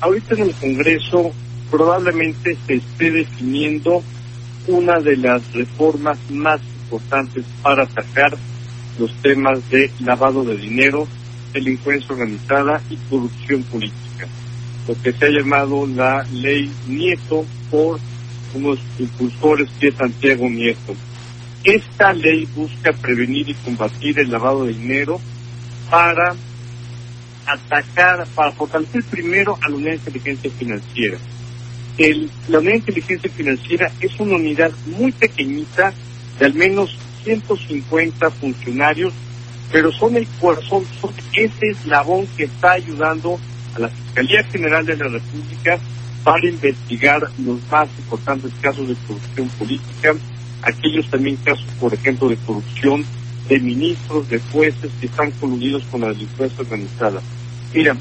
Ahorita en el Congreso probablemente se esté definiendo una de las reformas más importantes para atacar los temas de lavado de dinero, delincuencia organizada y corrupción política. Lo que se ha llamado la ley Nieto por unos impulsores que es Santiago Nieto. Esta ley busca prevenir y combatir el lavado de dinero para atacar, para fortalecer primero a la unidad de inteligencia financiera. El, la unidad de inteligencia financiera es una unidad muy pequeñita de al menos 150 funcionarios, pero son el corazón, son ese eslabón que está ayudando a la Fiscalía General de la República para investigar los más importantes casos de corrupción política, aquellos también casos, por ejemplo, de corrupción de ministros, de jueces que están coludidos con la delincuencia organizada. Mira,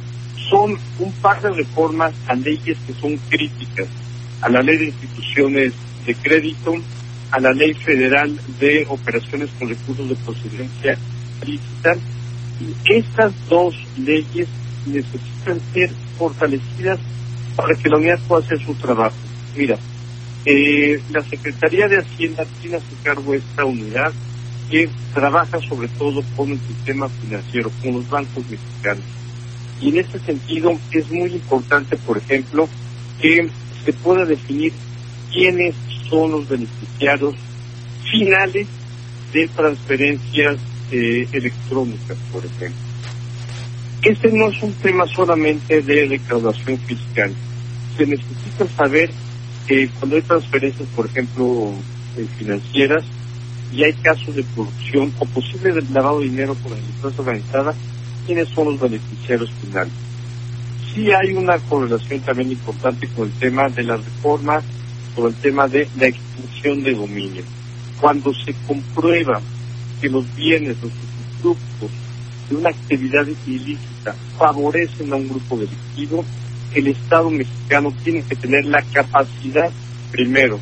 son un par de reformas a leyes que son críticas, a la ley de instituciones de crédito, a la ley federal de operaciones con recursos de procedencia lícita, y estas dos leyes necesitan ser fortalecidas para que la unidad pueda hacer su trabajo. Mira, eh, la Secretaría de Hacienda tiene a su cargo esta unidad que trabaja sobre todo con el sistema financiero, con los bancos mexicanos. Y en este sentido es muy importante, por ejemplo, que se pueda definir quiénes son los beneficiarios finales de transferencias eh, electrónicas, por ejemplo. Este no es un tema solamente de recaudación fiscal. Se necesita saber que cuando hay transferencias, por ejemplo, eh, financieras, y hay casos de corrupción o posible lavado de dinero por la delincuencia organizada, quiénes son los beneficiarios finales. Sí hay una correlación también importante con el tema de las reformas, con el tema de la extinción de dominio. Cuando se comprueba que los bienes, los productos de una actividad ilícita favorecen a un grupo delictivo, el Estado mexicano tiene que tener la capacidad, primero,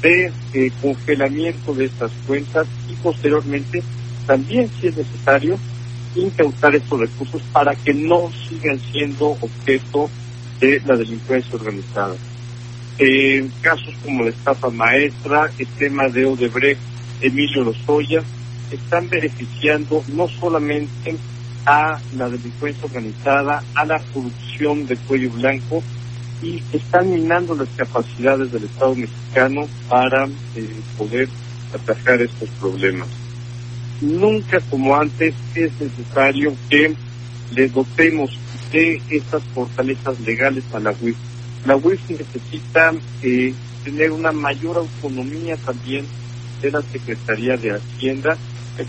de eh, congelamiento de estas cuentas y posteriormente también, si es necesario, incautar estos recursos para que no sigan siendo objeto de la delincuencia organizada. En casos como la estafa maestra, el tema de Odebrecht, Emilio Lozoya, están beneficiando no solamente a la delincuencia organizada, a la corrupción de cuello blanco, y están minando las capacidades del Estado mexicano para eh, poder atajar estos problemas. Nunca como antes es necesario que le dotemos de estas fortalezas legales a la UIF. La UIF necesita eh, tener una mayor autonomía también de la Secretaría de Hacienda,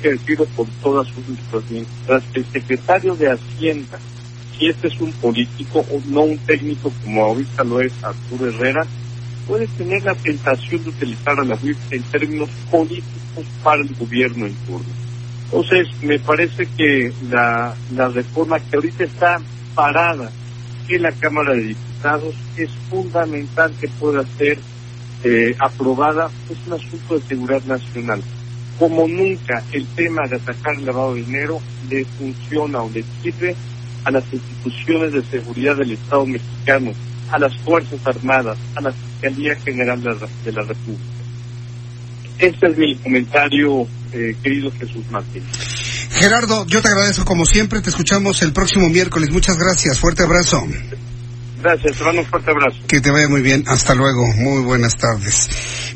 decirlo por todas sus letras. El secretario de Hacienda si este es un político o no un técnico como ahorita lo es Arturo Herrera, puede tener la tentación de utilizar a la UIF en términos políticos para el gobierno en turno. Entonces, me parece que la, la reforma que ahorita está parada en la Cámara de Diputados es fundamental que pueda ser eh, aprobada. Es un asunto de seguridad nacional. Como nunca el tema de atacar el lavado de dinero le funciona o le sirve a las instituciones de seguridad del Estado mexicano, a las Fuerzas Armadas, a la Fiscalía General de la, República. Este es mi comentario, eh, querido Jesús Martín. Gerardo, yo te agradezco como siempre, te escuchamos el próximo miércoles. Muchas gracias, fuerte abrazo. Gracias, te mando un fuerte abrazo. Que te vaya muy bien, hasta luego, muy buenas tardes.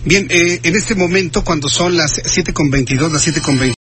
Bien, eh, en este momento, cuando son las 7.22, las 7.22,